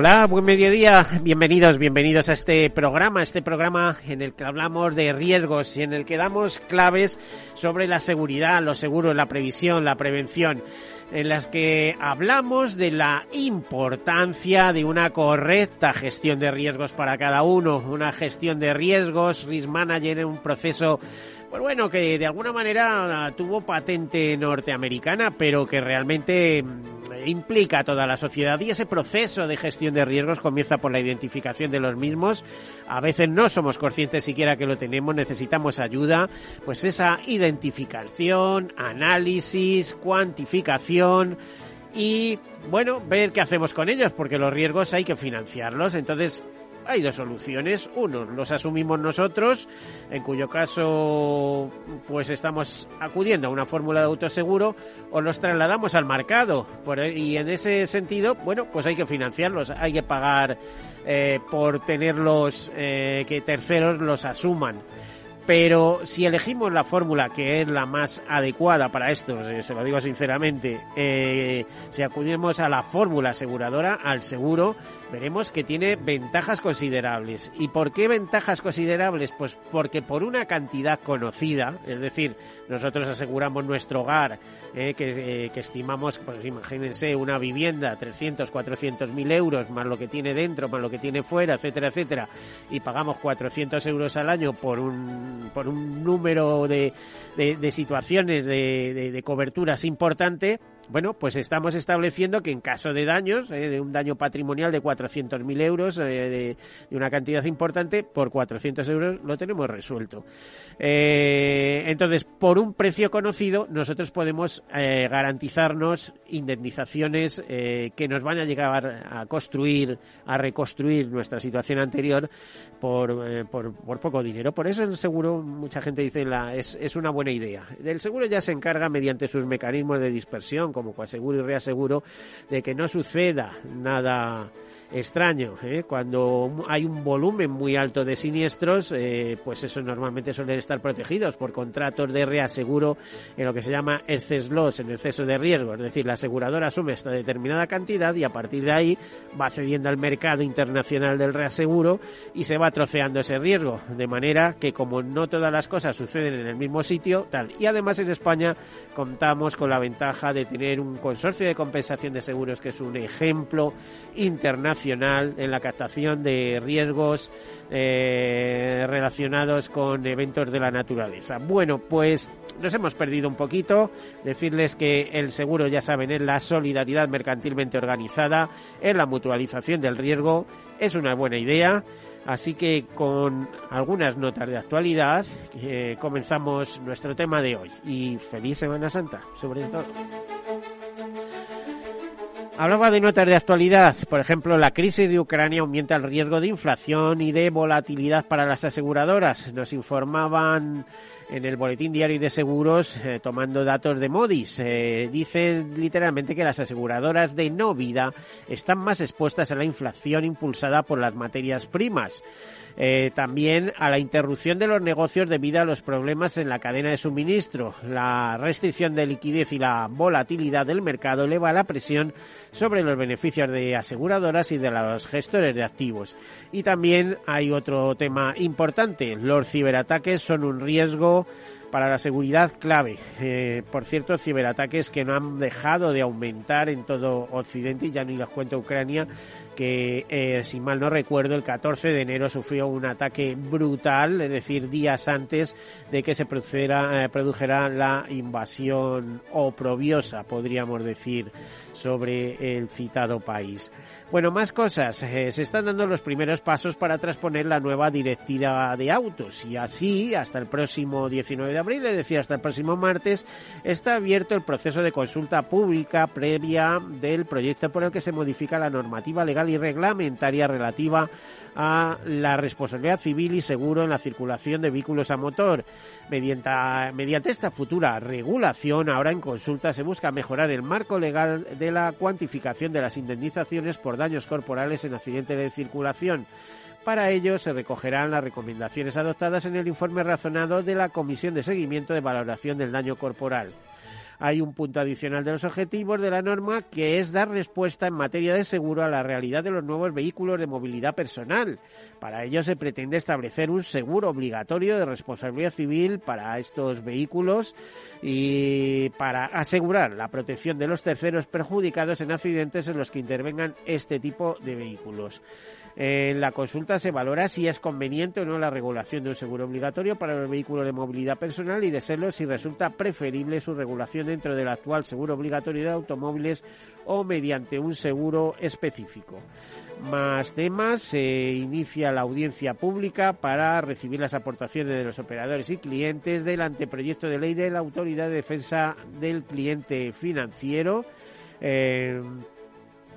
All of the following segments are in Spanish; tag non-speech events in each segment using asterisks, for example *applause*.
Hola, buen mediodía, bienvenidos, bienvenidos a este programa, este programa en el que hablamos de riesgos y en el que damos claves sobre la seguridad, los seguros, la previsión, la prevención, en las que hablamos de la importancia de una correcta gestión de riesgos para cada uno, una gestión de riesgos, risk manager un proceso pues bueno, que de alguna manera tuvo patente norteamericana, pero que realmente mm, implica a toda la sociedad y ese proceso de gestión de riesgos comienza por la identificación de los mismos. A veces no somos conscientes siquiera que lo tenemos, necesitamos ayuda, pues esa identificación, análisis, cuantificación y bueno, ver qué hacemos con ellos, porque los riesgos hay que financiarlos. Entonces, hay dos soluciones. Uno, los asumimos nosotros, en cuyo caso pues estamos acudiendo a una fórmula de autoseguro o los trasladamos al mercado. y en ese sentido, bueno, pues hay que financiarlos, hay que pagar eh, por tenerlos, eh, que terceros los asuman pero si elegimos la fórmula que es la más adecuada para esto, se lo digo sinceramente, eh, si acudimos a la fórmula aseguradora, al seguro, veremos que tiene ventajas considerables. ¿Y por qué ventajas considerables? Pues porque por una cantidad conocida, es decir, nosotros aseguramos nuestro hogar, eh, que, eh, que, estimamos, pues imagínense, una vivienda, 300, 400 mil euros, más lo que tiene dentro, más lo que tiene fuera, etcétera, etcétera, y pagamos 400 euros al año por un, por un número de, de, situaciones de, de coberturas importante, bueno, pues estamos estableciendo que en caso de daños, eh, de un daño patrimonial de 400.000 euros, eh, de, una cantidad importante, por 400 euros lo tenemos resuelto. Eh, entonces, por un precio conocido, nosotros podemos garantizarnos indemnizaciones que nos van a llegar a construir, a reconstruir nuestra situación anterior por, por, poco dinero. Por eso el seguro, mucha gente dice, es, es una buena idea. El seguro ya se encarga mediante sus mecanismos de dispersión, como coaseguro y reaseguro, de que no suceda nada extraño. ¿eh? Cuando hay un volumen muy alto de siniestros, eh, pues eso normalmente suelen estar protegidos por contratos de reaseguro en lo que se llama excess loss, en exceso de riesgo. Es decir, la aseguradora asume esta determinada cantidad y a partir de ahí va cediendo al mercado internacional del reaseguro y se va troceando ese riesgo. De manera que como no todas las cosas suceden en el mismo sitio, tal. Y además en España contamos con la ventaja de tener un consorcio de compensación de seguros que es un ejemplo internacional en la captación de riesgos eh, relacionados con eventos de la naturaleza. Bueno, pues nos hemos perdido un poquito. Decirles que el seguro, ya saben, es la solidaridad mercantilmente organizada, es la mutualización del riesgo, es una buena idea. Así que con algunas notas de actualidad eh, comenzamos nuestro tema de hoy. Y feliz Semana Santa, sobre todo. Hablaba de notas de actualidad. Por ejemplo, la crisis de Ucrania aumenta el riesgo de inflación y de volatilidad para las aseguradoras. Nos informaban en el Boletín Diario de Seguros, eh, tomando datos de Modis. Eh, dicen literalmente que las aseguradoras de no vida están más expuestas a la inflación impulsada por las materias primas. Eh, también a la interrupción de los negocios debido a los problemas en la cadena de suministro. La restricción de liquidez y la volatilidad del mercado eleva la presión sobre los beneficios de aseguradoras y de los gestores de activos. Y también hay otro tema importante. Los ciberataques son un riesgo para la seguridad clave. Eh, por cierto, ciberataques que no han dejado de aumentar en todo Occidente y ya ni les cuento Ucrania, que eh, si mal no recuerdo, el 14 de enero sufrió un ataque brutal, es decir, días antes de que se produjera, eh, produjera la invasión oprobiosa, podríamos decir, sobre el citado país. Bueno, más cosas. Eh, se están dando los primeros pasos para transponer la nueva directiva de autos y así, hasta el próximo 19 de abril, es decir, hasta el próximo martes, está abierto el proceso de consulta pública previa del proyecto por el que se modifica la normativa legal y reglamentaria relativa a la responsabilidad civil y seguro en la circulación de vehículos a motor. Mediante, mediante esta futura regulación, ahora en consulta se busca mejorar el marco legal de la cuantificación de las indemnizaciones por daños corporales en accidentes de circulación. Para ello se recogerán las recomendaciones adoptadas en el informe razonado de la Comisión de Seguimiento de Valoración del Daño Corporal hay un punto adicional de los objetivos de la norma que es dar respuesta en materia de seguro a la realidad de los nuevos vehículos de movilidad personal. Para ello se pretende establecer un seguro obligatorio de responsabilidad civil para estos vehículos y para asegurar la protección de los terceros perjudicados en accidentes en los que intervengan este tipo de vehículos. En la consulta se valora si es conveniente o no la regulación de un seguro obligatorio para los vehículos de movilidad personal y de serlo si resulta preferible su regulación dentro del actual seguro obligatorio de automóviles o mediante un seguro específico. Más temas, se inicia la audiencia pública para recibir las aportaciones de los operadores y clientes del anteproyecto de ley de la Autoridad de Defensa del Cliente Financiero. Eh,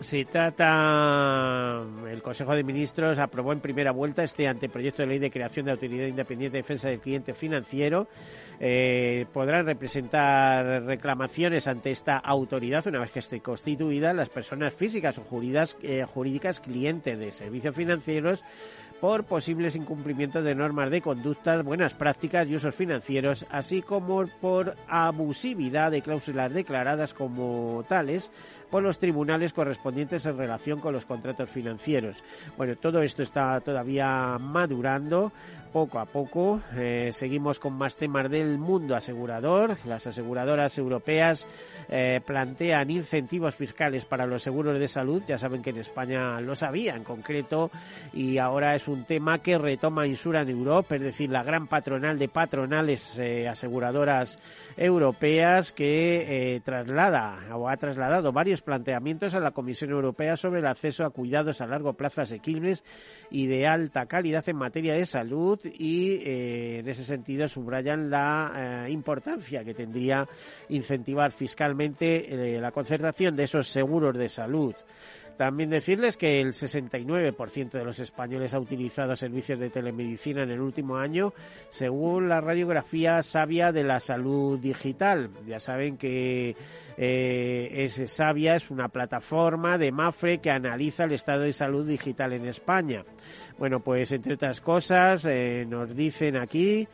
se trata, el Consejo de Ministros aprobó en primera vuelta este anteproyecto de ley de creación de Autoridad Independiente de Defensa del Cliente Financiero. Eh, podrán representar reclamaciones ante esta autoridad una vez que esté constituida las personas físicas o eh, jurídicas clientes de servicios financieros por posibles incumplimientos de normas de conducta, buenas prácticas y usos financieros, así como por abusividad de cláusulas declaradas como tales por los tribunales correspondientes en relación con los contratos financieros. Bueno, todo esto está todavía madurando poco a poco. Eh, seguimos con más temas del mundo asegurador. Las aseguradoras europeas eh, plantean incentivos fiscales para los seguros de salud. Ya saben que en España lo sabía en concreto y ahora es un tema que retoma Insuran Europe, es decir, la gran patronal de patronales eh, aseguradoras europeas que traslada o ha trasladado varios planteamientos a la Comisión Europea sobre el acceso a cuidados a largo plazo asequibles y de alta calidad en materia de salud y eh, en ese sentido subrayan la eh, importancia que tendría incentivar fiscalmente eh, la concertación de esos seguros de salud. También decirles que el 69% de los españoles ha utilizado servicios de telemedicina en el último año, según la radiografía sabia de la salud digital. Ya saben que eh, es Sabia es una plataforma de Mafre que analiza el estado de salud digital en España. Bueno, pues entre otras cosas eh, nos dicen aquí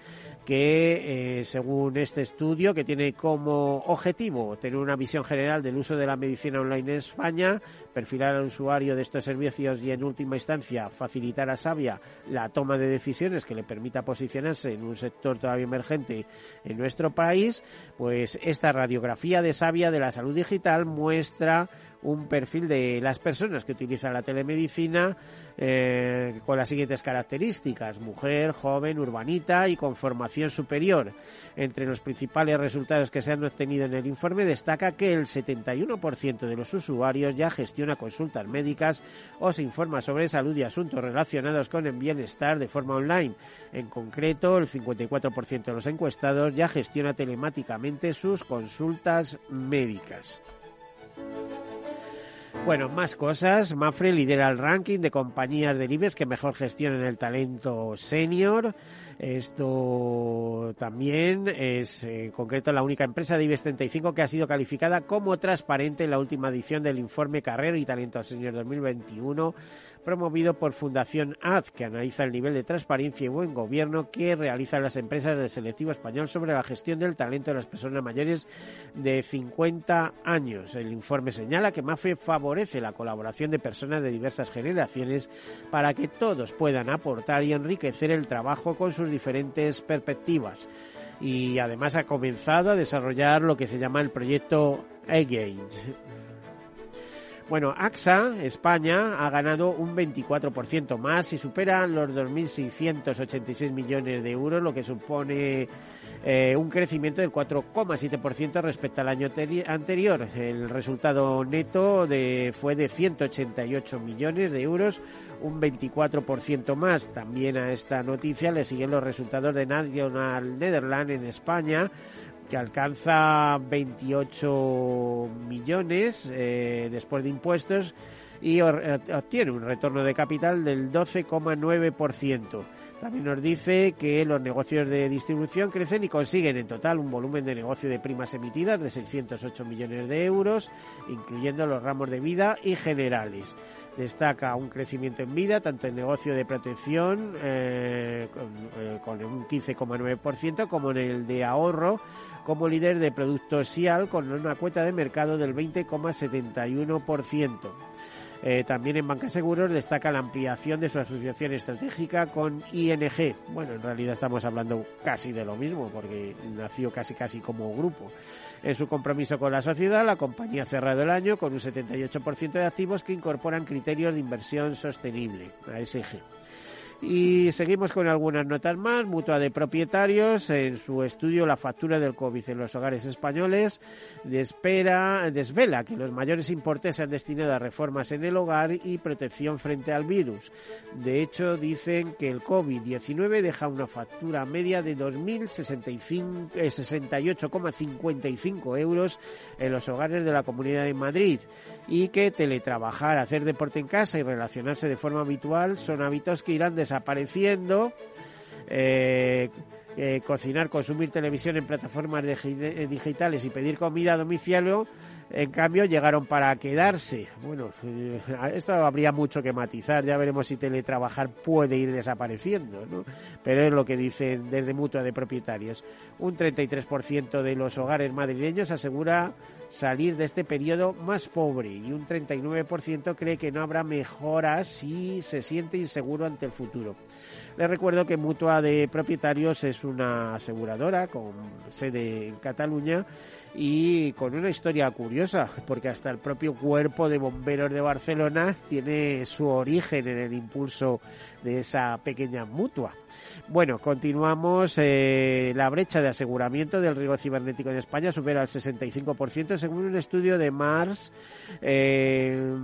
que eh, según este estudio que tiene como objetivo tener una visión general del uso de la medicina online en España, perfilar al usuario de estos servicios y en última instancia facilitar a Sabia la toma de decisiones que le permita posicionarse en un sector todavía emergente en nuestro país, pues esta radiografía de Sabia de la salud digital muestra un perfil de las personas que utilizan la telemedicina eh, con las siguientes características. Mujer, joven, urbanita y con formación superior. Entre los principales resultados que se han obtenido en el informe destaca que el 71% de los usuarios ya gestiona consultas médicas o se informa sobre salud y asuntos relacionados con el bienestar de forma online. En concreto, el 54% de los encuestados ya gestiona telemáticamente sus consultas médicas. Bueno, más cosas. Mafre lidera el ranking de compañías del IBEX que mejor gestionan el talento senior. Esto también es en concreto la única empresa de IBEX 35 que ha sido calificada como transparente en la última edición del informe Carrera y Talento Senior 2021 promovido por Fundación AD, que analiza el nivel de transparencia y buen gobierno que realizan las empresas del selectivo español sobre la gestión del talento de las personas mayores de 50 años. El informe señala que MAFE favorece la colaboración de personas de diversas generaciones para que todos puedan aportar y enriquecer el trabajo con sus diferentes perspectivas y además ha comenzado a desarrollar lo que se llama el proyecto Again. Bueno, AXA España ha ganado un 24% más y supera los 2.686 millones de euros, lo que supone eh, un crecimiento del 4,7% respecto al año anterior. El resultado neto de, fue de 188 millones de euros, un 24% más. También a esta noticia le siguen los resultados de National Netherlands en España que alcanza 28 millones eh, después de impuestos y eh, obtiene un retorno de capital del 12,9%. También nos dice que los negocios de distribución crecen y consiguen en total un volumen de negocio de primas emitidas de 608 millones de euros, incluyendo los ramos de vida y generales. Destaca un crecimiento en vida, tanto en negocio de protección eh, con, un 15,9% como en el de ahorro como líder de productos SIAL con una cuota de mercado del 20,71%. Eh, también en Banca Seguros destaca la ampliación de su asociación estratégica con ING. Bueno, en realidad estamos hablando casi de lo mismo porque nació casi casi como grupo. En su compromiso con la sociedad, la compañía ha cerrado el año con un 78% de activos que incorporan criterios de inversión sostenible, ASG. Y seguimos con algunas notas más. Mutua de propietarios, en su estudio La factura del COVID en los hogares españoles, desvela que los mayores importes se han destinado a reformas en el hogar y protección frente al virus. De hecho, dicen que el COVID-19 deja una factura media de 2.068,55 eh, euros en los hogares de la Comunidad de Madrid y que teletrabajar, hacer deporte en casa y relacionarse de forma habitual son hábitos que irán desapareciendo. Eh, eh, cocinar, consumir televisión en plataformas digitales y pedir comida a en cambio, llegaron para quedarse. Bueno, eh, esto habría mucho que matizar. Ya veremos si teletrabajar puede ir desapareciendo, ¿no? Pero es lo que dicen desde Mutua de Propietarios. Un 33% de los hogares madrileños asegura salir de este periodo más pobre y un 39% cree que no habrá mejoras si se siente inseguro ante el futuro. Les recuerdo que Mutua de Propietarios es una aseguradora con sede en Cataluña y con una historia curiosa, porque hasta el propio cuerpo de bomberos de Barcelona tiene su origen en el impulso de esa pequeña mutua. Bueno, continuamos. Eh, la brecha de aseguramiento del riesgo cibernético en España supera el 65% según un estudio de Mars. Eh,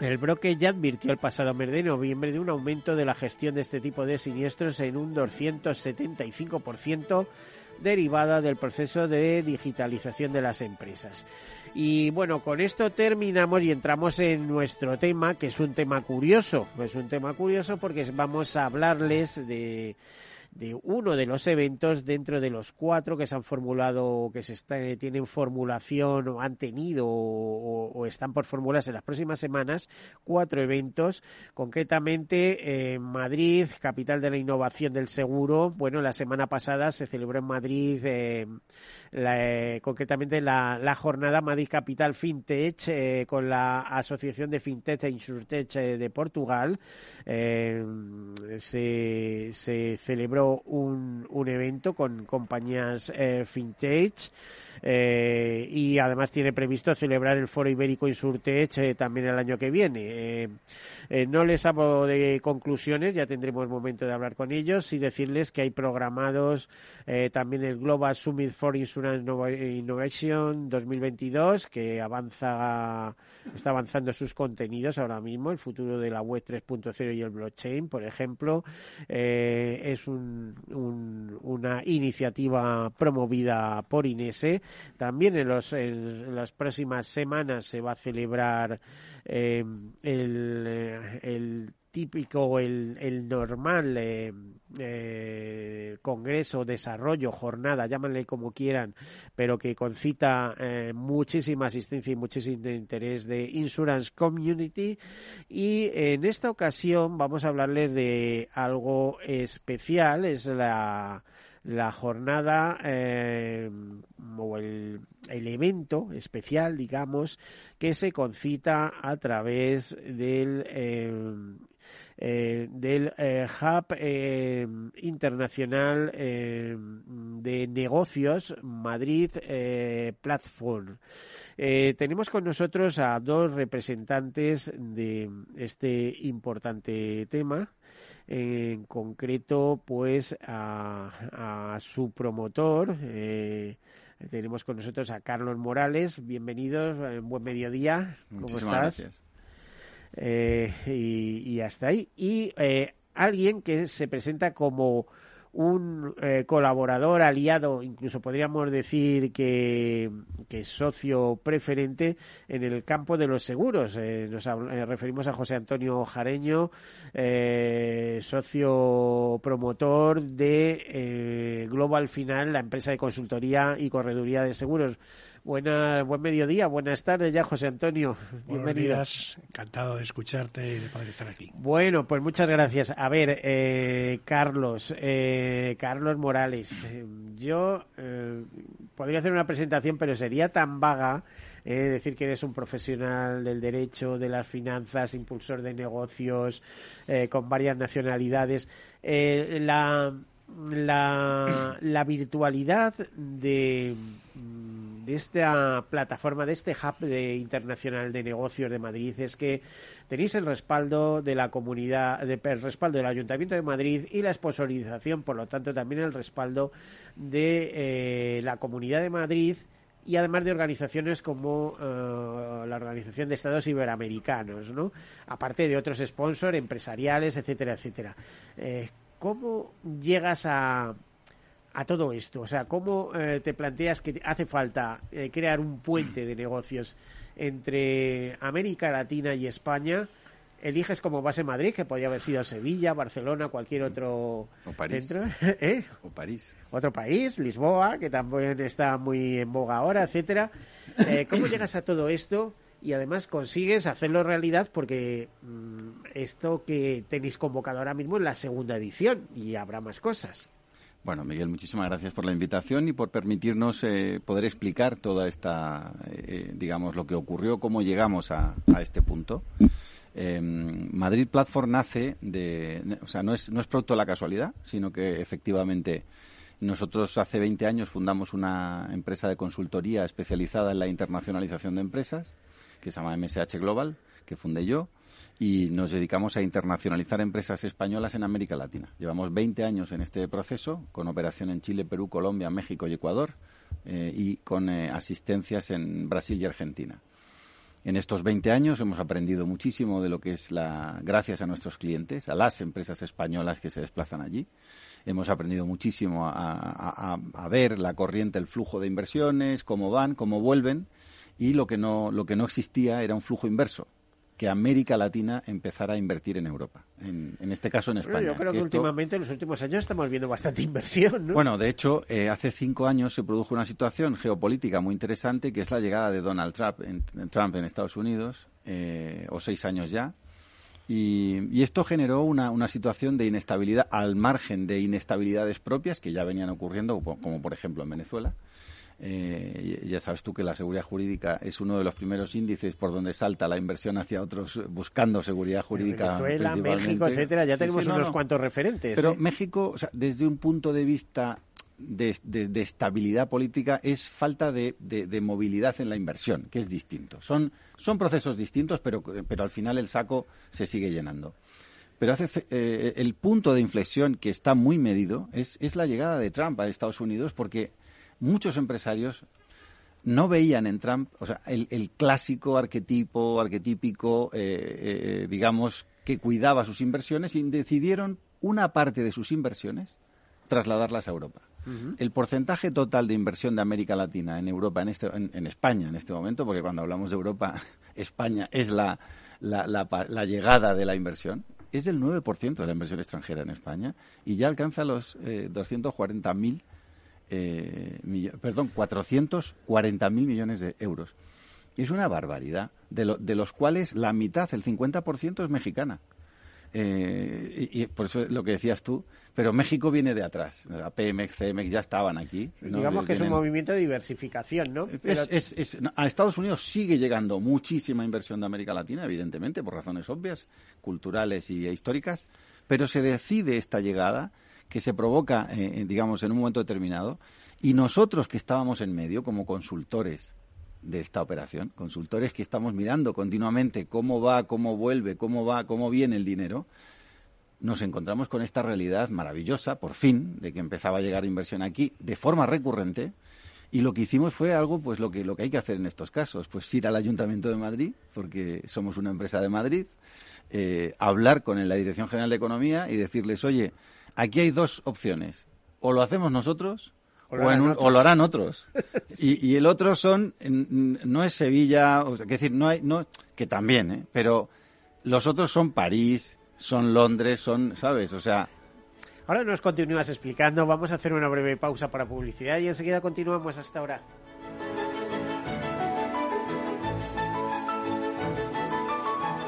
el broker ya advirtió el pasado mes de noviembre de un aumento de la gestión de este tipo de siniestros en un 275% derivada del proceso de digitalización de las empresas. Y bueno, con esto terminamos y entramos en nuestro tema, que es un tema curioso. Es un tema curioso porque vamos a hablarles de de uno de los eventos dentro de los cuatro que se han formulado, que se está, tienen formulación o han tenido o, están por formularse en las próximas semanas, cuatro eventos, concretamente en Madrid, capital de la innovación del seguro. Bueno, la semana pasada se celebró en Madrid eh, eh, concretamente la, la, jornada Madrid Capital FinTech eh, con la Asociación de FinTech e Insurtech de Portugal. se, se celebró un, un evento con compañías eh, fintech eh, y además tiene previsto celebrar el Foro Ibérico Insurtech eh, también el año que viene. no les hablo de conclusiones, ya tendremos momento de hablar con ellos y decirles que hay programados también el Global Summit for Insurance Innovation 2022 que avanza está avanzando sus contenidos ahora mismo, el futuro de la web 3.0 y el blockchain, por ejemplo, es un una iniciativa promovida por Inese. También en, los, en las próximas semanas se va a celebrar eh, el, el típico, el, el normal eh, eh, congreso, desarrollo, jornada, llámanle como quieran, pero que concita eh, muchísima asistencia y muchísimo interés de Insurance Community. Y en esta ocasión vamos a hablarles de algo especial, es la la jornada eh, o el, evento especial, digamos, que se concita a través del eh, eh, del Hub Internacional de Negocios Madrid Platform. tenemos con nosotros a dos representantes de este importante tema en concreto pues a, a su promotor eh, tenemos con nosotros a Carlos Morales bienvenidos en buen mediodía ¿cómo Muchísimas estás? Gracias. Eh, y, y, hasta ahí y eh, alguien que se presenta como un eh, colaborador aliado, incluso podríamos decir que, que socio preferente en el campo de los seguros. Eh, nos eh, referimos a José Antonio Jareño, eh, socio promotor de eh, Global Final, la empresa de consultoría y correduría de seguros. Buena, buen mediodía, buenas tardes ya, José Antonio. Buenos días, encantado de escucharte y de poder estar aquí. Bueno, pues muchas gracias. A ver, eh, Carlos, eh, Carlos Morales, yo eh, podría hacer una presentación, pero sería tan vaga eh, decir que eres un profesional del derecho, de las finanzas, impulsor de negocios, eh, con varias nacionalidades. La, la, la virtualidad de de esta plataforma, de este hub de, internacional de negocios de Madrid, es que tenéis el respaldo de la comunidad, de, el respaldo del Ayuntamiento de Madrid y la sponsorización, por lo tanto, también el respaldo de eh, la Comunidad de Madrid y además de organizaciones como uh, la Organización de Estados Iberoamericanos, ¿no? Aparte de otros sponsors empresariales, etcétera, etcétera. Eh, ¿Cómo llegas a, a todo esto? O sea, ¿cómo eh, te planteas que hace falta eh, crear un puente de negocios entre América Latina y España? Eliges como base Madrid, que podría haber sido Sevilla, Barcelona, cualquier otro o París. centro. *laughs* ¿Eh? O París. Otro país, Lisboa, que también está muy en boga ahora, etcétera. Eh, ¿Cómo llegas a todo esto? y además consigues hacerlo realidad porque mmm, esto que tenéis convocado ahora mismo es la segunda edición y habrá más cosas. Bueno, Miguel, muchísimas gracias por la invitación y por permitirnos eh, poder explicar toda esta, eh, digamos, lo que ocurrió, cómo llegamos a, este punto. Eh, Madrid Platform nace de, o sea, no es, no es producto de la casualidad, sino que efectivamente nosotros hace 20 años fundamos una empresa de consultoría especializada en la internacionalización de empresas, que se llama MSH Global, que fundé yo y nos dedicamos a internacionalizar empresas españolas en América Latina. Llevamos 20 años en este proceso, con operación en Chile, Perú, Colombia, México y Ecuador, eh, y con eh, asistencias en Brasil y Argentina. En estos 20 años hemos aprendido muchísimo de lo que es la, gracias a nuestros clientes, a las empresas españolas que se desplazan allí. Hemos aprendido muchísimo a, ver la corriente, el flujo de inversiones, cómo van, cómo vuelven, y lo que no, lo que no existía era un flujo inverso que América Latina empezara a invertir en Europa, en, en este caso en España. Bueno, yo creo que, esto... últimamente, en los últimos años, estamos viendo bastante *laughs* inversión. ¿no? Bueno, de hecho, eh, hace cinco años se produjo una situación geopolítica muy interesante, que es la llegada de Donald Trump en, Trump en Estados Unidos, eh, o seis años ya. Y, y esto generó una, una, situación de inestabilidad al margen de inestabilidades propias que ya venían ocurriendo, como, como por ejemplo en Venezuela. Eh, ya sabes tú que la seguridad jurídica es uno de los primeros índices por donde salta la inversión hacia otros buscando seguridad jurídica. Venezuela, México, etcétera, ya sí, tenemos sí, no, unos no. cuantos referentes. Pero ¿eh? México, o sea, desde un punto de vista de, de, de estabilidad política, es falta de, de, movilidad en la inversión, que es distinto. Son, son procesos distintos, pero, pero al final el saco se sigue llenando. Pero hace, eh, el punto de inflexión que está muy medido es, es la llegada de Trump a Estados Unidos porque muchos empresarios no veían en Trump, o sea, el, el clásico arquetipo, arquetípico, eh, eh, digamos, que cuidaba sus inversiones y decidieron una parte de sus inversiones trasladarlas a Europa. Uh -huh. El porcentaje total de inversión de América Latina en Europa, en, este, en, en, España en este momento, porque cuando hablamos de Europa, *laughs* España es la, la, la, la llegada de la inversión, es del 9% de la inversión extranjera en España y ya alcanza los eh, 240.000 eh, perdón, 440.000 millones de euros. Es una barbaridad, de, de los cuales la mitad, el 50% es mexicana. Eh, y, por eso es lo que decías tú, pero México viene de atrás. La PMX, CMX ya estaban aquí. Digamos que es un movimiento de diversificación, ¿no? a Estados Unidos sigue llegando muchísima inversión de América Latina, evidentemente, por razones obvias, culturales y históricas, pero se decide esta llegada que se provoca, eh, digamos, en un momento determinado, y nosotros que estábamos en medio como consultores de esta operación, consultores que estamos mirando continuamente cómo va, cómo vuelve, cómo va, cómo viene el dinero, nos encontramos con esta realidad maravillosa, por fin, de que empezaba a llegar inversión aquí de forma recurrente. Y lo que hicimos fue algo, pues lo que, lo que hay que hacer en estos casos, pues ir al Ayuntamiento de Madrid, porque somos una empresa de Madrid, eh, hablar con la Dirección General de Economía y decirles, oye, aquí hay dos opciones, o lo hacemos nosotros o, lo harán otros. *laughs* y, el otro son, no es Sevilla, o sea, que decir, no hay, no, que también, ¿eh? pero los otros son París, son Londres, son, ¿sabes? O sea... Ahora nos continúas explicando, vamos a hacer una breve pausa para publicidad y enseguida continuamos hasta ahora.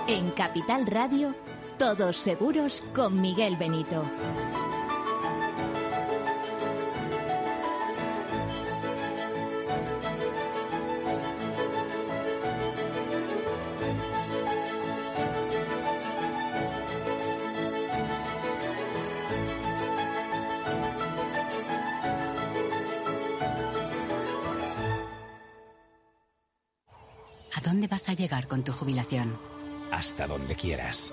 En Capital Radio, todos seguros con Miguel Benito. vas a llegar con tu jubilación? Hasta donde quieras.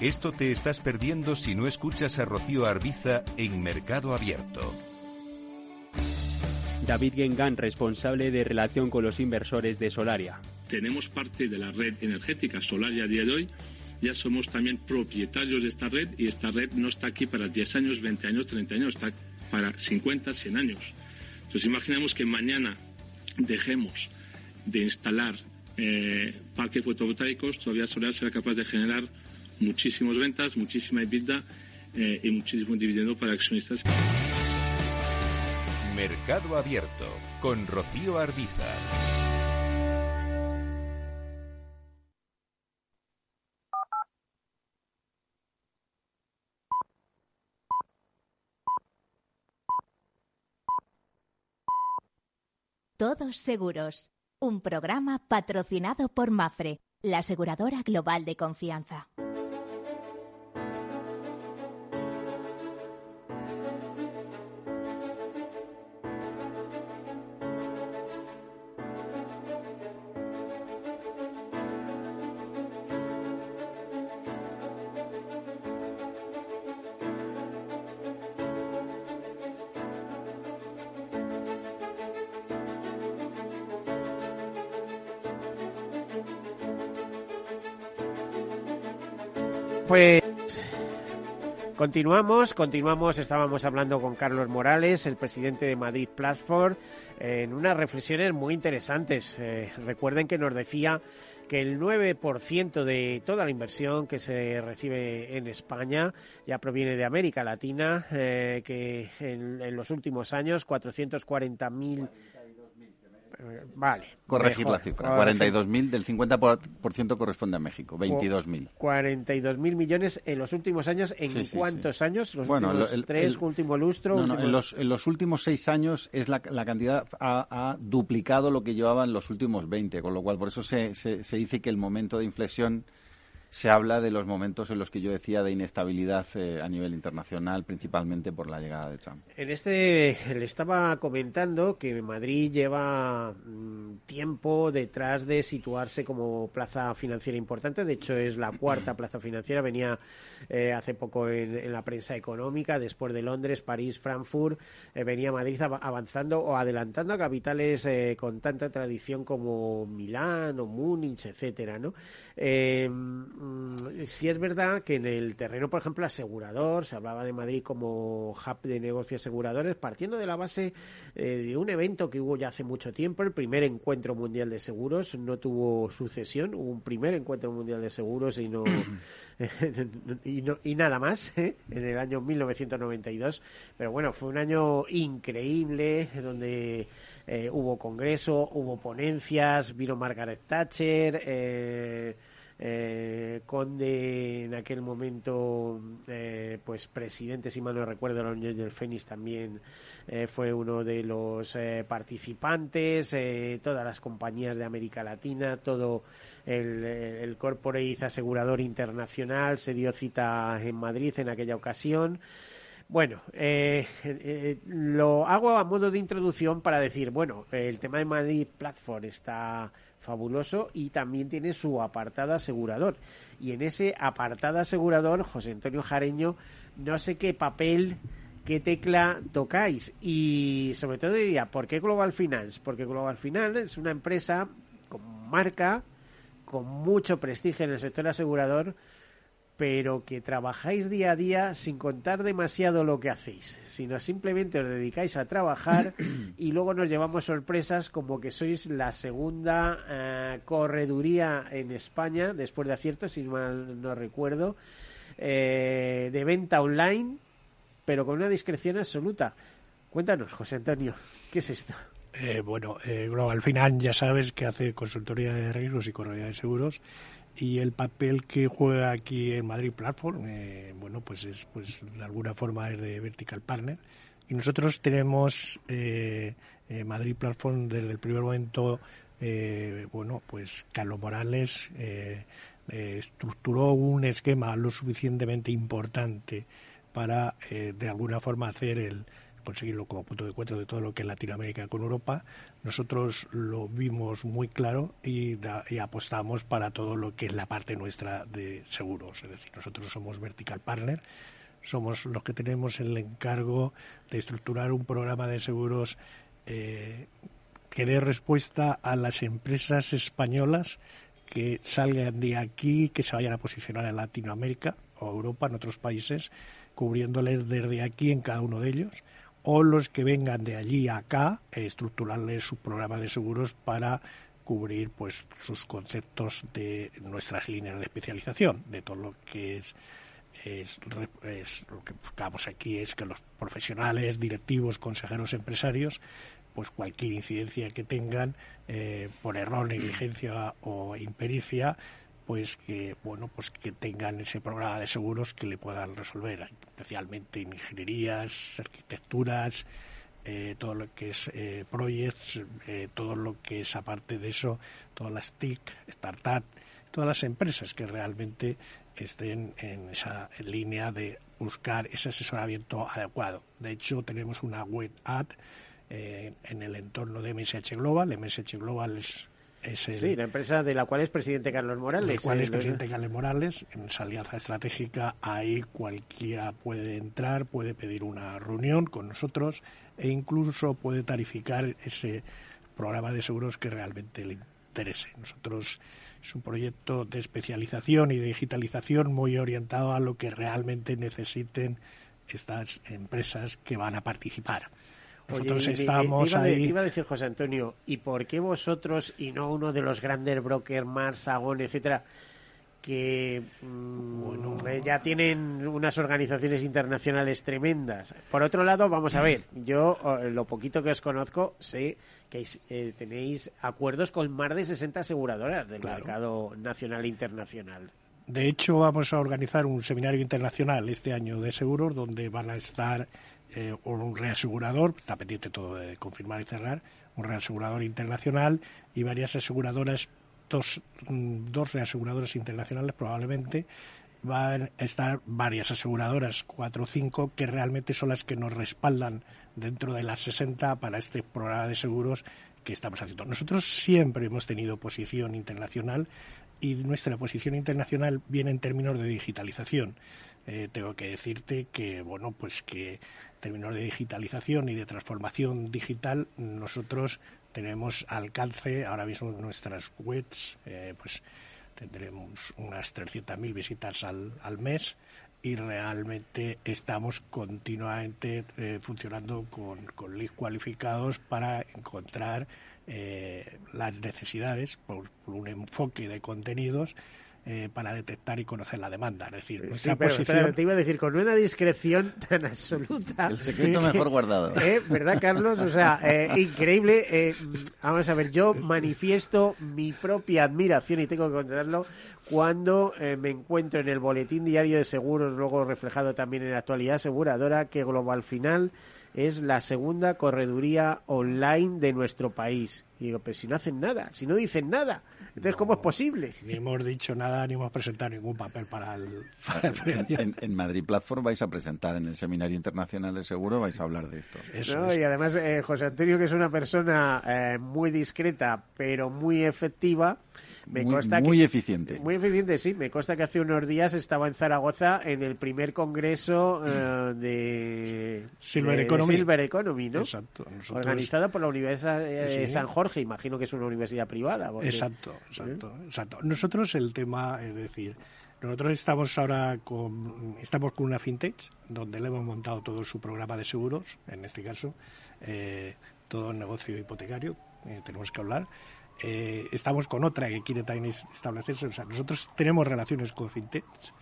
Esto te estás perdiendo si no escuchas a Rocío Arbiza en Mercado Abierto. David Gengan, responsable de relación con los inversores de Solaria. Tenemos parte de la red energética Solaria a día de hoy. Ya somos también propietarios de esta red y esta red no está aquí para 10 años, 20 años, 30 años, está para 50, 100 años. Entonces imaginemos que mañana dejemos de instalar eh, parques fotovoltaicos, todavía Solar será capaz de generar muchísimas ventas, muchísima EBITDA eh, y muchísimo dividendo para accionistas. Mercado Abierto con Rocío Arbiza. Todos Seguros, un programa patrocinado por Mafre, la aseguradora global de confianza. Pues continuamos, continuamos, estábamos hablando con Carlos Morales, el presidente de Madrid Platform, en unas reflexiones muy interesantes. Eh, recuerden que nos decía que el 9% de toda la inversión que se recibe en España ya proviene de América Latina, eh, que en, en, los últimos años 440.000 Vale. Corregir la cifra. 42.000 del 50% corresponde a México. 22.000. 42.000 millones en los últimos años. ¿En sí, sí, cuántos sí. años? ¿Los bueno, últimos el, tres, el, último lustro? No, último... no, en, los, en los últimos seis años es la, la cantidad ha, ha, duplicado lo que llevaba en los últimos 20, con lo cual por eso se, se, se dice que el momento de inflexión se habla de los momentos en los que yo decía de inestabilidad eh, a nivel internacional, principalmente por la llegada de Trump. En este le estaba comentando que Madrid lleva mm, tiempo detrás de situarse como plaza financiera importante. De hecho, es la cuarta plaza financiera. Venía eh, hace poco en, en, la prensa económica, después de Londres, París, Frankfurt. Eh, venía Madrid avanzando o adelantando a capitales eh, con tanta tradición como Milán o Múnich, etcétera, ¿no? Eh, sí es verdad que en el terreno, por ejemplo, asegurador, se hablaba de Madrid como hub de negocios aseguradores, partiendo de la base de un evento que hubo ya hace mucho tiempo, el primer encuentro mundial de seguros, no tuvo sucesión, hubo un primer encuentro mundial de seguros y no... *clears throat* *laughs* y, no, y nada más ¿eh? en el año 1992 pero bueno fue un año increíble donde eh, hubo congreso hubo ponencias vino Margaret Thatcher eh, eh, Conde en aquel momento eh, pues presidente si mal no recuerdo la Unión del Fénix también eh, fue uno de los eh, participantes todas las compañías de América Latina todo el, el corporate asegurador internacional se dio cita en Madrid en aquella ocasión bueno, eh, eh, lo hago a modo de introducción para decir, bueno, el tema de Madrid Platform está fabuloso y también tiene su apartado asegurador. Y en ese apartado asegurador, José Antonio Jareño, no sé qué papel, qué tecla tocáis. Y sobre todo diría, ¿por qué Global Finance? Porque Global Finance es una empresa con marca, con mucho prestigio en el sector asegurador, pero que trabajáis día a día sin contar demasiado lo que hacéis, sino simplemente os dedicáis a trabajar *clears throat* y luego nos llevamos sorpresas como que sois la segunda eh, correduría en España, después de acierto, si mal no recuerdo, eh, de venta online, pero con una discreción absoluta. Cuéntanos, José Antonio, ¿qué es esto? Eh, bueno, eh, Global Finance ya sabes que hace consultoría de riesgos y corredera de seguros y el papel que juega aquí en Madrid Platform, eh, bueno, pues es, pues de alguna forma es de vertical partner. Y nosotros tenemos eh, eh, Madrid Platform desde el primer momento, eh, bueno, pues Carlos Morales eh, estructuró un esquema lo suficientemente importante para, de alguna forma, hacer el conseguirlo como punto de encuentro de todo lo que es Latinoamérica con Europa. Nosotros lo vimos muy claro y, y, apostamos para todo lo que es la parte nuestra de seguros. Es decir, nosotros somos Vertical Partner, somos los que tenemos el encargo de estructurar un programa de seguros eh, que dé respuesta a las empresas españolas que salgan de aquí, que se vayan a posicionar en Latinoamérica o Europa, en otros países, cubriéndoles desde aquí en cada uno de ellos, o los que vengan de allí a acá, estructurarles su programa de seguros para cubrir pues sus conceptos de nuestras líneas de especialización, de todo lo que es es, lo que buscamos aquí es que los profesionales, directivos, consejeros, empresarios, pues cualquier incidencia que tengan eh, por error, negligencia o impericia, pues que bueno pues que tengan ese programa de seguros que le puedan resolver especialmente en ingenierías arquitecturas eh, todo lo que es eh, eh, todo lo que es aparte de eso todas las TIC startup todas las empresas que realmente estén en esa línea de buscar ese asesoramiento adecuado. De hecho tenemos una web ad en el entorno de MSH Global. MSH Global es sí, la empresa de la cual es presidente Carlos Morales. cual es presidente Carlos Morales. En esa alianza estratégica, ahí cualquiera puede entrar, puede pedir una reunión con nosotros e incluso puede tarificar ese programa de seguros que realmente le interese. Nosotros es un proyecto de especialización y de digitalización muy orientado a lo que realmente necesiten estas empresas que van a participar. Nosotros estamos iba, ahí. iba a decir José Antonio, ¿y por qué vosotros y no uno de los grandes brokers, Mars, Sagón, etcétera, que mm, eh, ya tienen unas organizaciones internacionales tremendas. Por otro lado, vamos a ver, yo lo poquito que os conozco sé que eh, tenéis acuerdos con más de 60 aseguradoras del mercado nacional e internacional. De hecho, vamos a organizar un seminario internacional este año de seguros donde van a estar eh, un reasegurador, está pendiente todo de confirmar y cerrar, un reasegurador internacional y varias aseguradoras, dos, mm, dos reaseguradoras internacionales probablemente, van a estar varias aseguradoras, cuatro o cinco, que realmente son las que nos respaldan dentro de las 60 para este programa de seguros que estamos haciendo. Nosotros siempre hemos tenido posición internacional y nuestra posición internacional viene en términos de digitalización. Eh, tengo que decirte que, bueno, pues que en términos de digitalización y de transformación digital, nosotros tenemos alcance ahora mismo nuestras webs, eh, pues tendremos unas 300.000 visitas al, al mes y realmente estamos continuamente eh, funcionando con, con leads cualificados para encontrar las necesidades por, un enfoque de contenidos eh, para detectar y conocer la demanda. Es decir, nuestra posición... te iba a decir, con una discreción tan absoluta. El secreto mejor guardado. *laughs* ¿Eh? ¿Verdad, Carlos? O sea, eh, increíble. Eh, vamos a ver, yo manifiesto mi propia admiración y tengo que contarlo cuando me encuentro en el boletín diario de seguros, luego reflejado también en la actualidad aseguradora, que Global Final es la segunda correduría online de nuestro país. Y digo, pero si no hacen nada, si no dicen nada, entonces ¿cómo es posible? Ni hemos dicho nada, ni hemos presentado ningún papel para el... *laughs* en, Madrid Platform vais a presentar en el Seminario Internacional de Seguro, vais a hablar de esto. Y además, eh, José Antonio, que es una persona eh, muy discreta, pero muy efectiva, me muy, consta muy eficiente. Muy eficiente, sí. Me consta que hace unos días estaba en Zaragoza en el primer congreso eh, de, Silver, Economy. Silver Economy, ¿no? Exacto. Organizado por la Universidad de San Jorge, imagino que es una universidad privada. Exacto, exacto, exacto. Nosotros el tema, es decir, nosotros estamos ahora con, estamos con una fintech donde le hemos montado todo su programa de seguros, en este caso, eh, todo el negocio hipotecario, eh, tenemos que hablar. Eh, estamos con otra que quiere también establecerse. O sea, nosotros tenemos relaciones con fintechs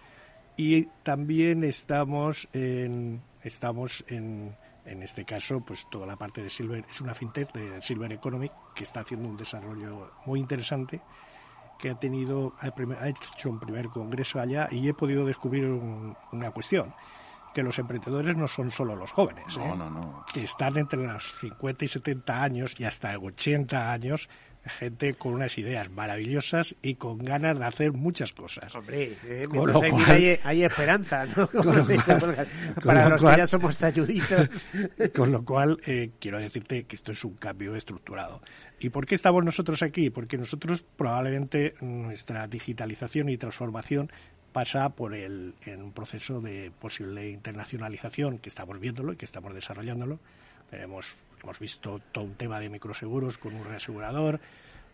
y también estamos en, estamos en, en este caso, pues toda la parte de Silver, es una fintech de Silver Economy que está haciendo un desarrollo muy interesante que ha tenido ha hecho un primer congreso allá y he podido descubrir una cuestión que los emprendedores no son solo los jóvenes. No, ¿eh? no, no. Están entre los 50 y 70 años y hasta 80 años gente con unas ideas maravillosas y con ganas de hacer muchas cosas. Hombre, eh, Con lo hay, cual- vida hay, hay esperanza, ¿no? *laughs* Lo se cual- Para lo los cual- que ya somos talluditos. *laughs* Con lo cual, eh, quiero decirte que esto es un cambio estructurado. ¿Y por qué estamos nosotros aquí? Porque nosotros probablemente nuestra digitalización y transformación pasa por el, en un proceso de posible internacionalización que estamos viéndolo y que estamos desarrollándolo. Hemos, hemos visto todo un tema de microseguros con un reasegurador,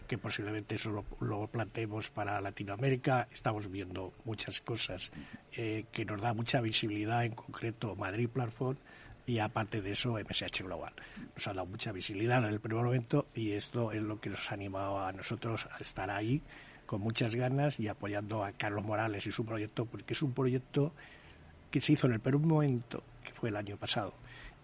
que posiblemente eso lo, lo planteemos para Latinoamérica. Estamos viendo muchas cosas eh, que nos da mucha visibilidad, en concreto Madrid Platform, y aparte de eso MSH Global. Nos ha dado mucha visibilidad en el primer momento y esto es lo que nos ha animado a nosotros a estar ahí con muchas ganas y apoyando a Carlos Morales y su proyecto, porque es un proyecto que se hizo en el primer momento, que fue el año pasado,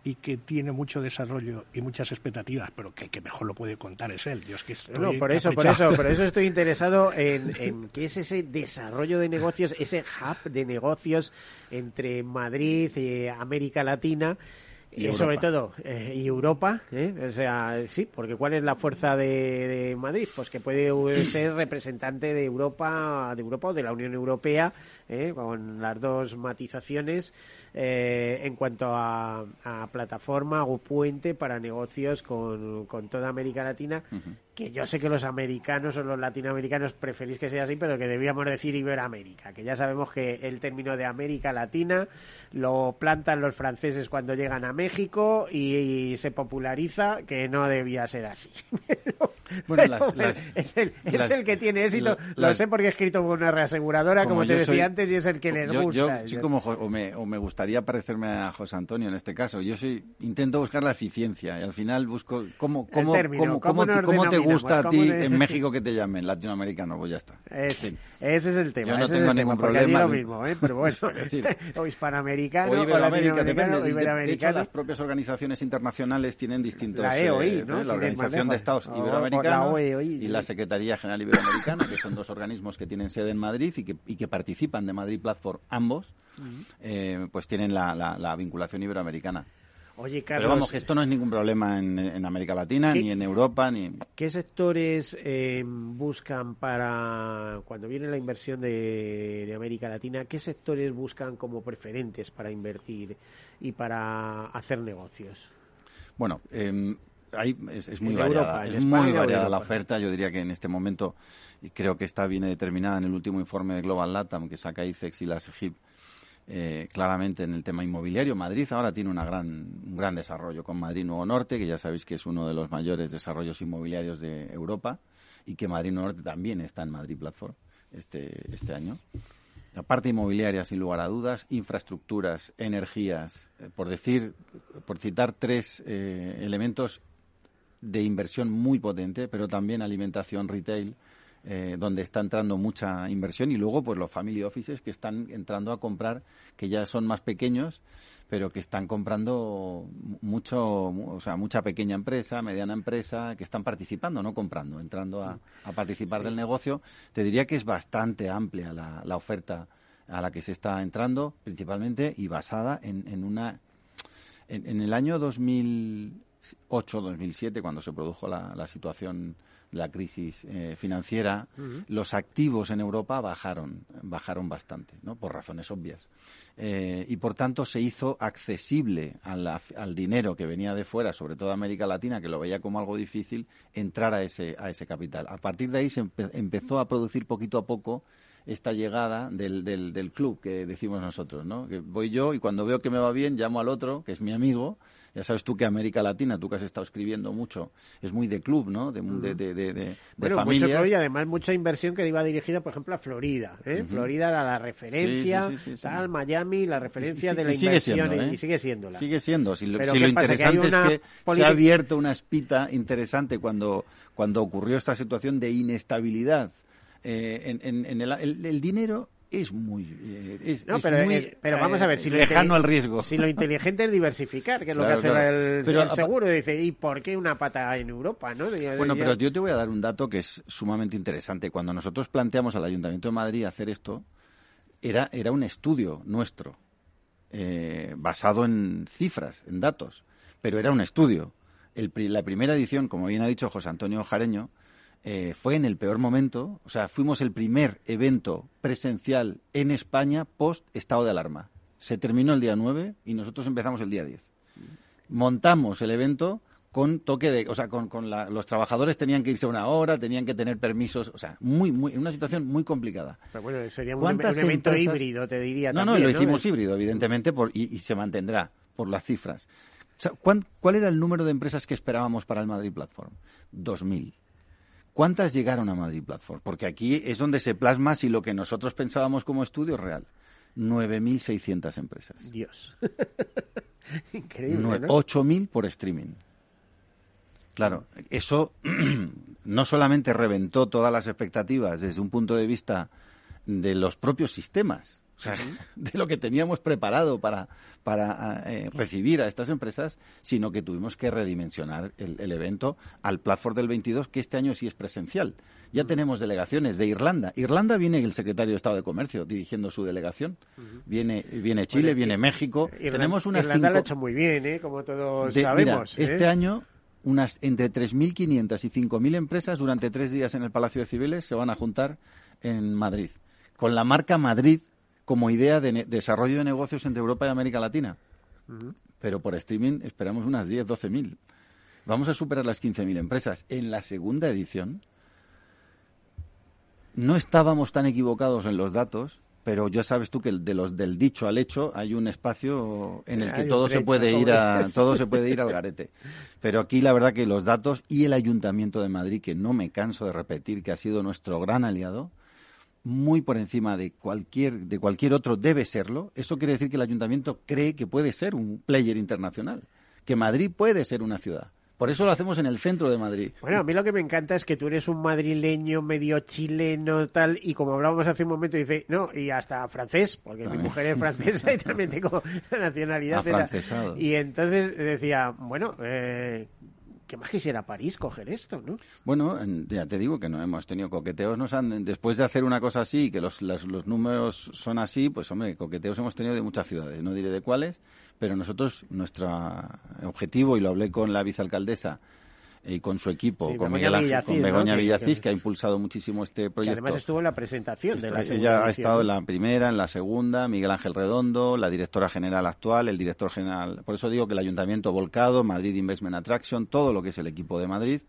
y que tiene mucho desarrollo y muchas expectativas, pero que el que mejor lo puede contar es él. Yo es que estoy No, por eso, por eso, por eso estoy interesado en, en qué es ese desarrollo de negocios, ese hub de negocios entre Madrid y América Latina. Y eh, sobre todo, eh, y Europa, ¿eh? o sea, sí, porque ¿cuál es la fuerza de, de Madrid? Pues que puede ser representante de Europa, de Europa o de la Unión Europea, ¿eh? con las dos matizaciones eh, en cuanto a, a plataforma o puente para negocios con, con toda América Latina, que yo sé que los americanos o los latinoamericanos preferís que sea así, pero que debíamos decir Iberoamérica, que ya sabemos que el término de América Latina lo plantan los franceses cuando llegan a México y, y se populariza, que no debía ser así. *laughs* Bueno, Pero, las- pero las- es, el, es las- el que tiene éxito, lo sé porque he escrito con una reaseguradora, como, Como te decía soy- antes, y es el que les yo, yo gusta. soy como, o me, o me gustaría parecerme a José Antonio en este caso. Yo soy intento buscar la eficiencia y al final busco cómo, cómo, término, cómo, ¿cómo te, cómo te gusta a ¿Cómo ti de- en *laughs* México que te llamen latinoamericano. Pues ya está. Ese, Sí. ese es el tema. Yo no ese es tengo ningún tema, problema. lo mismo, ¿eh? *laughs* pero bueno, Es decir, *laughs* o hispanoamericano, O o, Iberoamérica, o depende. De- De, hecho, iberoamericano. las propias organizaciones internacionales tienen distintos... La EOI, eh, ¿no? La Sin ir más Organización de. Estados O- o la Iberoamericanos OEOI, y sí. la Secretaría General Iberoamericana, que son dos organismos que tienen sede en Madrid y que, y que participan de Madrid Platform ambos, eh, pues tienen la, la- la vinculación iberoamericana. Oye, Pero Carlos, vamos, que esto no es ningún problema en, en América Latina, ¿Qué- ni en Europa, ni... ¿qué sectores eh, buscan para, cuando viene la inversión de, de América Latina, qué sectores buscan como preferentes para invertir y para hacer negocios? Bueno, eh, hay- es, es muy variada, Europa, es España muy variada la oferta. Yo diría que en este momento, y creo que esta viene determinada en el último informe de Global Latam que saca ICEX y la SEGIP, eh, claramente en el tema inmobiliario. Madrid ahora tiene una gran, un gran desarrollo con Madrid Nuevo Norte, que ya sabéis que es uno de los mayores desarrollos inmobiliarios de Europa, y que Madrid Nuevo Norte también está en Madrid Platform este, este año. La parte inmobiliaria, sin lugar a dudas, infraestructuras, energías, eh, por decir, por citar tres eh, elementos de inversión muy potente, pero también alimentación, retail, eh, donde está entrando mucha inversión y luego pues los family offices que están entrando a comprar, que ya son más pequeños, pero que están comprando mu- mucho, mu- o sea, mucha pequeña empresa, mediana empresa, que están participando, no comprando, entrando a, a participar del negocio. Te diría que es bastante amplia la, la oferta a la que se está entrando, principalmente y basada en, en una en, en el año 2008-2007, cuando se produjo la, la situación, la crisis eh, financiera, los activos en Europa bajaron, bajaron bastante, ¿no? por razones obvias. Eh, y por tanto se hizo accesible la- al dinero que venía de fuera, sobre todo América Latina, que lo veía como algo difícil, entrar a ese, a ese capital. A partir de ahí se empe- empezó a producir poquito a poco esta llegada del, del, del club que decimos nosotros, ¿no? Que voy yo y cuando veo que me va bien llamo al otro, que es mi amigo. Ya sabes tú que América Latina, tú que has estado escribiendo mucho, es muy de club, ¿no? De, de, de, de, mucho familias. club y además mucha inversión que iba dirigida, por ejemplo, a Florida. ¿eh? Florida era la referencia, Sí, sí, sí, sí, sí. tal, Miami, la referencia Y- de y la sigue inversión siendo, y- ¿eh? y sigue siéndola. Sigue siendo. Si lo, interesante es que se ha abierto una espita interesante cuando, cuando ocurrió esta situación de inestabilidad. Eh, en, en- en el, el- el dinero es muy, eh, es, No, es pero, muy, es- pero vamos a ver, si lo, lejano al riesgo. si lo inteligente es diversificar, que es lo que hace claro. el, Pero el seguro. Dice, ¿y por qué una pata en Europa? ¿no? Bueno, pero yo te voy a dar un dato que es sumamente interesante. Cuando nosotros planteamos al Ayuntamiento de Madrid hacer esto, era, era un estudio nuestro. eh, basado en cifras, en datos, pero era un estudio. El la primera edición, como bien ha dicho José Antonio Jareño, eh, fue en el peor momento, o sea, fuimos el primer evento presencial en España post estado de alarma. Se terminó el día 9 y nosotros empezamos el día 10. Montamos el evento con toque de, o sea, con, con los trabajadores tenían que irse una hora, tenían que tener permisos, o sea, muy, muy, una situación muy complicada. Pero bueno, sería un, evento híbrido, te diría. No, no, lo hicimos híbrido, evidentemente, por, y, se mantendrá por las cifras. ¿Cuál, ¿Cuál era el número de empresas que esperábamos para el Madrid Platform? 2.000. ¿Cuántas llegaron a Madrid Platform? Porque aquí es donde se plasma si lo que nosotros pensábamos como estudio es real. 9.600 empresas. Dios. *laughs* Increíble. ¿no? 8.000 por streaming. Claro, eso *clears throat* no solamente reventó todas las expectativas desde un punto de vista de los propios sistemas, o sea, *laughs* de lo que teníamos preparado para, para eh, recibir a estas empresas, sino que tuvimos que redimensionar el, evento al Platform del 22, que este año sí es presencial. Ya tenemos delegaciones de Irlanda. Irlanda viene el secretario de Estado de Comercio dirigiendo su delegación. Viene, viene Chile, viene México. tenemos unas Irlanda lo ha hecho muy bien, ¿eh? como todos sabemos. Mira, Este ¿eh? año unas entre 3.500 y 5.000 empresas durante tres días en el Palacio de Civiles se van a juntar en Madrid, con la marca Madrid como idea de desarrollo de negocios entre Europa y América Latina. Pero por streaming esperamos unas 10, 12.000. Vamos a superar las 15.000 empresas. En la segunda edición no estábamos tan equivocados en los datos pero ya sabes tú que de los del dicho al hecho hay un espacio en el que todo se puede ir a *laughs* todo se puede ir al garete. Pero aquí la verdad que los datos y el Ayuntamiento de Madrid, que no me canso de repetir que ha sido nuestro gran aliado, muy por encima de cualquier de cualquier otro debe serlo. Eso quiere decir que el Ayuntamiento cree que puede ser un player internacional, que Madrid puede ser una ciudad. Por eso lo hacemos en el centro de Madrid. Bueno, a mí lo que me encanta es que tú eres un madrileño medio chileno tal y como hablábamos hace un momento dice, no, y hasta francés, porque mi mujer es francesa y también tengo *laughs* la nacionalidad. Y entonces decía, bueno, eh, ¿Qué más quisiera París coger esto, no? Bueno, ya te digo que no hemos tenido coqueteos. Nos han, después de hacer una cosa así, que los, los números son así, pues hombre, coqueteos hemos tenido de muchas ciudades. No diré de cuáles, pero nosotros, nuestro objetivo, y lo hablé con la vicealcaldesa, y con su equipo, con Miguel Ángel, con Begoña Villacís, que, ha impulsado muchísimo este proyecto. además estuvo en la presentación de la Ella ha estado en la primera, en la segunda, Miguel Ángel Redondo, la directora general actual, el director general. Por eso digo que el Ayuntamiento volcado, Madrid Investment Attraction, todo lo que es el equipo de Madrid,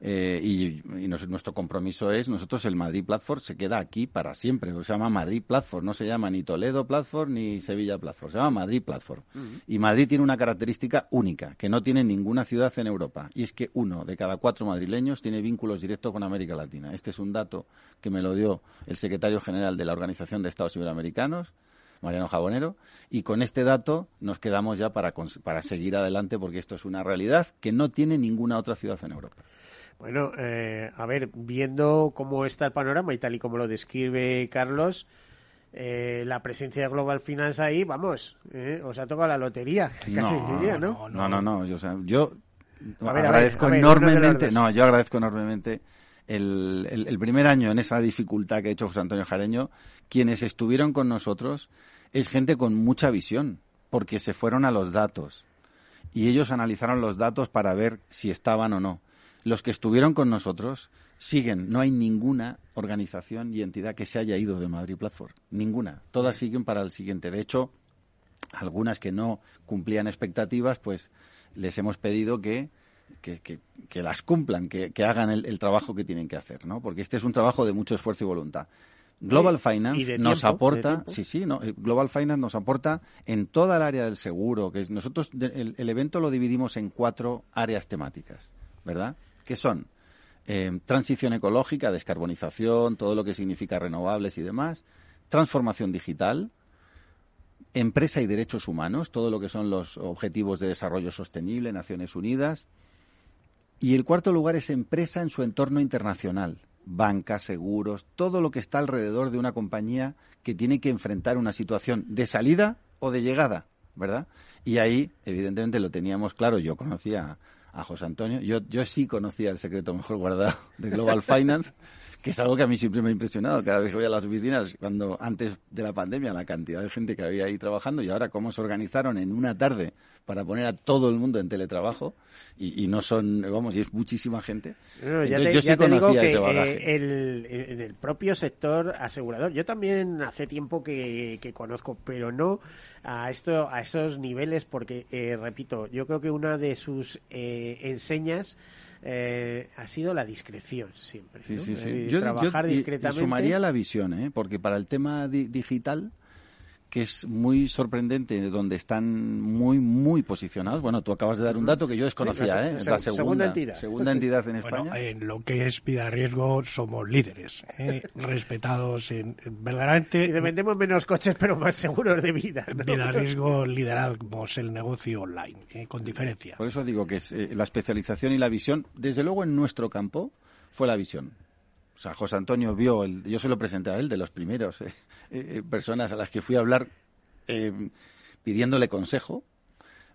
eh, y, nuestro compromiso es, nosotros el Madrid Platform se queda aquí para siempre. Se llama Madrid Platform, no se llama ni Toledo Platform ni Sevilla Platform, se llama Madrid Platform. Y Madrid tiene una característica única, que no tiene ninguna ciudad en Europa, y es que uno de cada cuatro madrileños tiene vínculos directos con América Latina. Este es un dato que me lo dio el secretario general de la Organización de Estados Iberoamericanos, Mariano Jabonero, y con este dato nos quedamos ya para, para seguir adelante porque esto es una realidad que no tiene ninguna otra ciudad en Europa. Bueno, eh, a ver, viendo cómo está el panorama y tal y como lo describe Carlos, eh, la presencia de Global Finance ahí, vamos, eh, os ha tocado la lotería, casi diría, ¿no? No, no, no, yo, yo agradezco enormemente, no, yo agradezco enormemente el, el, primer año en esa dificultad que ha hecho José Antonio Jareño, quienes estuvieron con nosotros es gente con mucha visión, porque se fueron a los datos y ellos analizaron los datos para ver si estaban o no los que estuvieron con nosotros siguen. No hay ninguna organización y entidad que se haya ido de Madrid Platform. Ninguna. Todas siguen para el siguiente. De hecho, algunas que no cumplían expectativas, pues les hemos pedido que, que, las cumplan, que, hagan el, trabajo que tienen que hacer, ¿no? Porque este es un trabajo de mucho esfuerzo y voluntad. Global Finance nos aporta, sí, sí, no, eh, Global Finance nos aporta en toda el área del seguro, que nosotros el evento lo dividimos en cuatro áreas temáticas, ¿verdad? Que son eh, transición ecológica, descarbonización, todo lo que significa renovables y demás, transformación digital, empresa y derechos humanos, todo lo que son los objetivos de desarrollo sostenible, Naciones Unidas, y el cuarto lugar es empresa en su entorno internacional, banca, seguros, todo lo que está alrededor de una compañía que tiene que enfrentar una situación de salida o de llegada, ¿verdad? Y ahí, evidentemente, lo teníamos claro, yo conocía a José Antonio. Yo, yo sí conocía el secreto mejor guardado de Global Finance, *laughs* que es algo que a mí siempre me ha impresionado. Cada vez que voy a las oficinas, cuando antes de la pandemia, la cantidad de gente que había ahí trabajando y ahora cómo se organizaron en una tarde para poner a todo el mundo en teletrabajo y, no son, vamos, y es muchísima gente. yo sí conocía ese bagaje. el, en el propio sector asegurador, yo también hace tiempo que, que conozco, pero no a esto a esos niveles porque eh, repito yo creo que una de sus eh, enseñas eh, ha sido la discreción siempre sí, sí, sí. Yo, trabajar discretamente. sumaría la visión ¿eh? porque para el tema digital que es muy sorprendente, donde están muy, muy posicionados. Bueno, tú acabas de dar un dato que yo desconocía, ¿eh? La segunda, entidad, segunda entidad en España. en lo que es vida riesgo somos líderes, ¿eh? *laughs* respetados en, verdaderamente... Y vendemos menos coches, pero más seguros de vida. Vida riesgo lideramos el negocio online, ¿eh? con diferencia. Por eso digo que es, eh, la especialización y la visión, desde luego en nuestro campo, fue la visión. O sea, José Antonio vio, el, yo se lo presenté a él, de los primeros *laughs* eh, eh, personas a las que fui a hablar eh, pidiéndole consejo,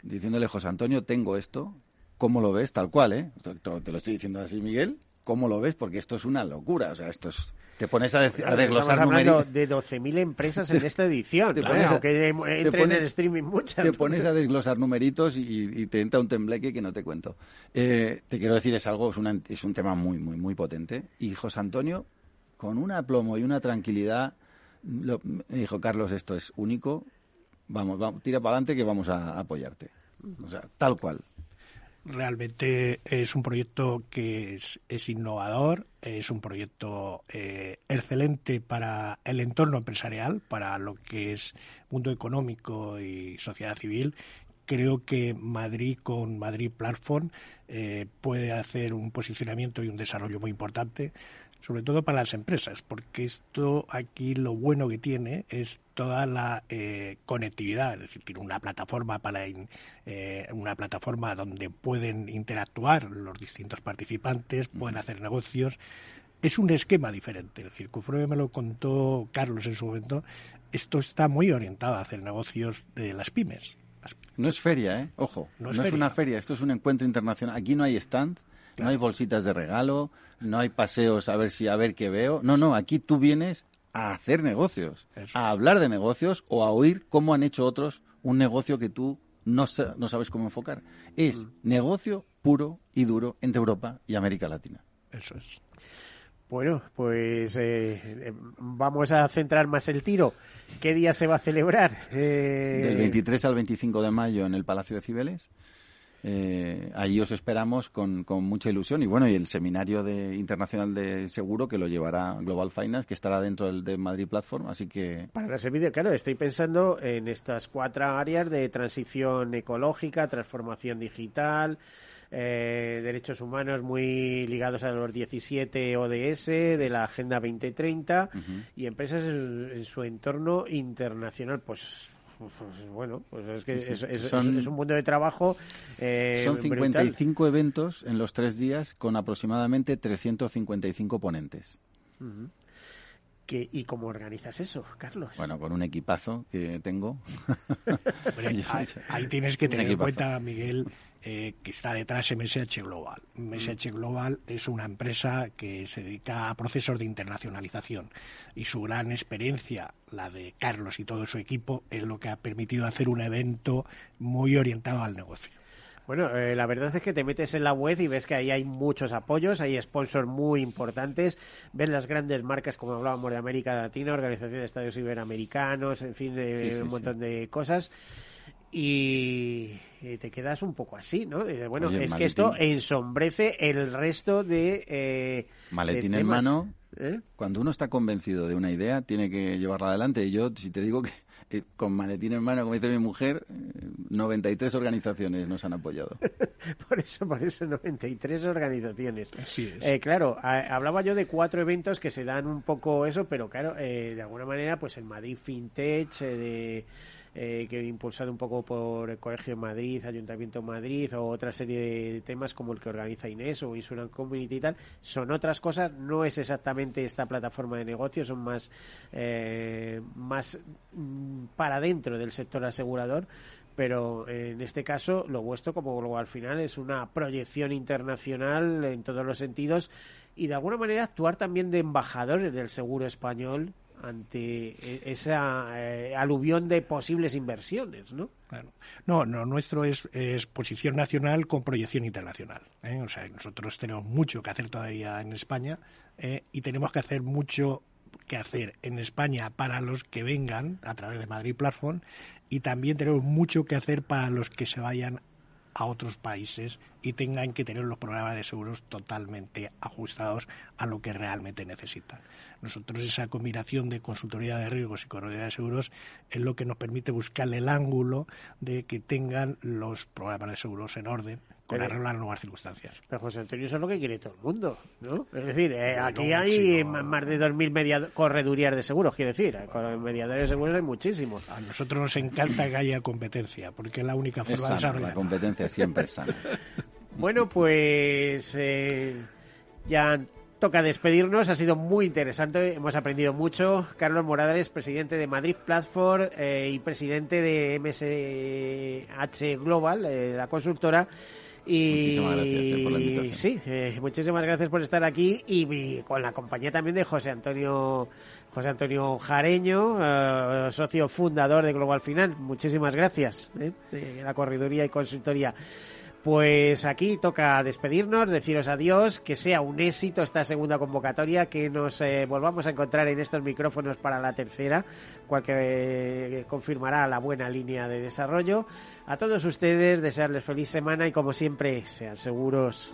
diciéndole, José Antonio, tengo esto, ¿cómo lo ves? Tal cual, ¿eh? Te lo estoy diciendo así, Miguel, ¿cómo lo ves? Porque esto es una locura, o sea, esto es te pones a, desglosar números. de 12.000 empresas *laughs* en esta edición, te pones, aunque entren en streaming muchas. Te pones a desglosar numeritos y, te entra un tembleque que no te cuento. Eh, te quiero decir, es algo, es, una, es un tema muy, muy, muy potente. Y José Antonio, con un aplomo y una tranquilidad, me dijo, Carlos, esto es único, vamos, vamos tira para adelante que vamos a apoyarte. O sea, tal cual realmente es un proyecto que es, innovador, es un proyecto eh, excelente para el entorno empresarial, para lo que es mundo económico y sociedad civil. Creo que Madrid con Madrid Platform eh, puede hacer un posicionamiento y un desarrollo muy importante sobre todo para las empresas, porque esto aquí lo bueno que tiene es toda la eh, conectividad, es decir, tiene una plataforma para eh, una plataforma donde pueden interactuar los distintos participantes, pueden hacer negocios. Es un esquema diferente. El Circufruve me lo contó Carlos en su momento. Esto está muy orientado a hacer negocios de las pymes. No es feria, ¿eh? Ojo, no, es, no es una feria, esto es un encuentro internacional. Aquí no hay stand, no hay bolsitas de regalo, no hay paseos a ver si a ver qué veo. No, no, aquí tú vienes a hacer negocios, a hablar de negocios o a oír cómo han hecho otros un negocio que tú no, no sabes cómo enfocar. Es mm. negocio puro y duro entre Europa y América Latina. Eso es. Bueno, pues eh, eh, vamos a centrar más el tiro. ¿Qué día se va a celebrar? Eh... Del 23 al 25 de mayo en el Palacio de Cibeles. Eh, ahí os esperamos con, con, mucha ilusión. Y bueno, y el seminario de, internacional de seguro que lo llevará Global Finance, que estará dentro del de Madrid Platform, así que... Para ese vídeo, claro, estoy pensando en estas cuatro áreas de transición ecológica, transformación digital, eh, derechos humanos muy ligados a los 17 ODS de la Agenda 2030 y empresas en, su entorno internacional, pues pues, bueno, pues es que Es, un mundo de trabajo. Eh, son 55 eventos en los tres días con aproximadamente 355 ponentes. ¿Y cómo organizas eso, Carlos? Bueno, con un equipazo que tengo. *laughs* *laughs* ahí, tienes que tener en cuenta, Miguel, eh, que está detrás MSH Global. MSH Global es una empresa que se dedica a procesos de internacionalización. Y su gran experiencia, la de Carlos y todo su equipo, es lo que ha permitido hacer un evento muy orientado al negocio. Bueno, eh, la verdad es que te metes en la web y ves que ahí hay muchos apoyos, hay sponsors muy importantes, ves las grandes marcas como hablábamos de América Latina, Organización de Estados Iberoamericanos, en fin, un montón de cosas. Y, te quedas un poco así, ¿no? bueno, es que esto ensombrece el resto de... Eh, maletín en mano. ¿Eh? Cuando uno está convencido de una idea, tiene que llevarla adelante. Y yo, si te digo que *laughs* eh, con maletín en mano, como dice mi mujer, 93 organizaciones nos han apoyado. *laughs* por eso, por eso, 93 organizaciones. Así es. claro, hablaba yo de cuatro eventos que se dan un poco eso, pero claro, de alguna manera, pues el Madrid FinTech, de eh, que impulsado un poco por el Colegio de Madrid, Ayuntamiento de Madrid o otra serie de temas como el que organiza Inés o Insurance Community y tal, son otras cosas, no es exactamente esta plataforma de negocios, son más, eh, más mm, para dentro del sector asegurador, pero en este caso lo vuestro como Global Final es una proyección internacional en todos los sentidos y de alguna manera actuar también de embajadores del seguro español ante e-, esa eh, aluvión de posibles inversiones, ¿no? Claro. No, no, nuestro es, posición nacional con proyección internacional. ¿eh? O sea, nosotros tenemos mucho que hacer todavía en España ¿eh? y tenemos que hacer mucho que hacer en España para los que vengan a través de Madrid Platform y también tenemos mucho que hacer para los que se vayan a otros países y tengan que tener los programas de seguros totalmente ajustados a lo que realmente necesitan. Nosotros esa combinación de consultoría de riesgos y corredera de seguros es lo que nos permite buscar el ángulo de que tengan los programas de seguros en orden con arreglo a las nuevas circunstancias. Pero José Antonio, eso es lo que quiere todo el mundo, ¿no? Es decir, eh, aquí hay más de 2.000 corredurías de seguros, quiere decir, eh, con mediadores de seguros hay muchísimos. A nosotros nos encanta que haya competencia, porque es la única forma de desarrollar. La competencia siempre es sana. *laughs* bueno, pues eh, ya toca despedirnos. Ha sido muy interesante. Hemos aprendido mucho. Carlos Morales, presidente de Madrid Platform y presidente de MSH Global, la consultora. Y, muchísimas gracias eh, por la invitación. Sí, eh, muchísimas gracias por estar aquí y, con la compañía también de José Antonio José Antonio Jareño, eh, socio fundador de Global Final. Muchísimas gracias de la correduría y consultoría. Pues aquí toca despedirnos, deciros adiós, que sea un éxito esta segunda convocatoria, que nos eh, volvamos a encontrar en estos micrófonos para la tercera, cual que eh, confirmará la buena línea de desarrollo. A todos ustedes, desearles feliz semana y como siempre, sean seguros.